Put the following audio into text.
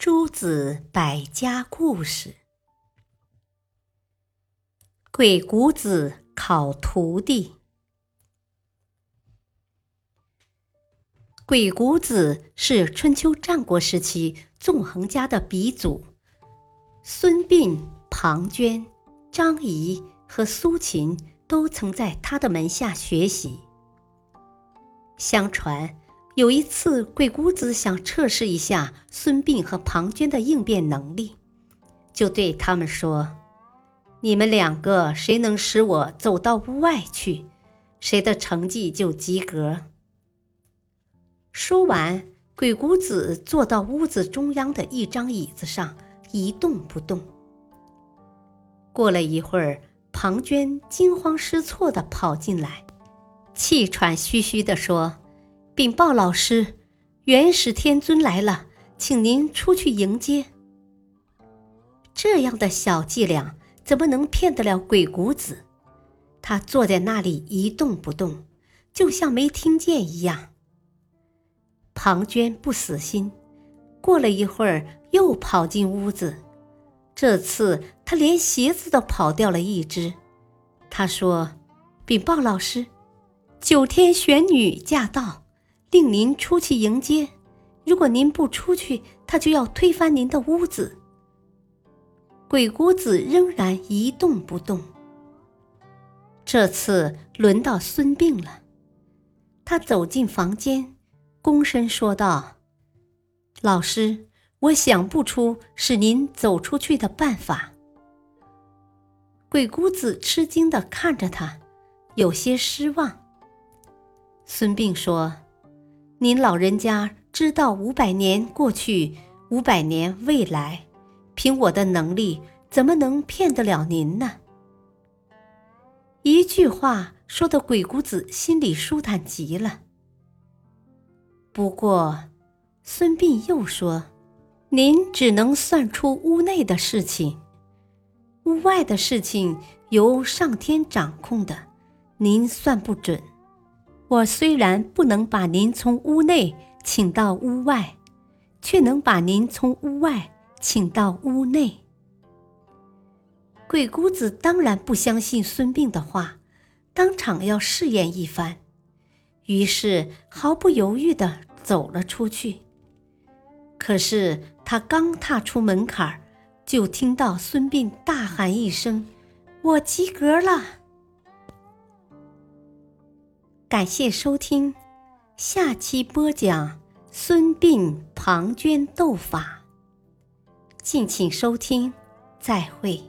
诸子百家故事：鬼谷子考徒弟。鬼谷子是春秋战国时期纵横家的鼻祖，孙膑、庞涓、张仪和苏秦都曾在他的门下学习。相传。有一次，鬼谷子想测试一下孙膑和庞涓的应变能力，就对他们说：“你们两个谁能使我走到屋外去，谁的成绩就及格。”说完，鬼谷子坐到屋子中央的一张椅子上，一动不动。过了一会儿，庞涓惊慌失措地跑进来，气喘吁吁地说。禀报老师，元始天尊来了，请您出去迎接。这样的小伎俩怎么能骗得了鬼谷子？他坐在那里一动不动，就像没听见一样。庞涓不死心，过了一会儿又跑进屋子，这次他连鞋子都跑掉了一只。他说：“禀报老师，九天玄女驾到。”令您出去迎接，如果您不出去，他就要推翻您的屋子。鬼谷子仍然一动不动。这次轮到孙膑了，他走进房间，躬身说道：“老师，我想不出使您走出去的办法。”鬼谷子吃惊的看着他，有些失望。孙膑说。您老人家知道五百年过去，五百年未来，凭我的能力，怎么能骗得了您呢？一句话说的鬼谷子心里舒坦极了。不过，孙膑又说：“您只能算出屋内的事情，屋外的事情由上天掌控的，您算不准。”我虽然不能把您从屋内请到屋外，却能把您从屋外请到屋内。鬼谷子当然不相信孙膑的话，当场要试验一番，于是毫不犹豫地走了出去。可是他刚踏出门槛就听到孙膑大喊一声：“我及格了！”感谢收听，下期播讲孙膑庞涓斗法。敬请收听，再会。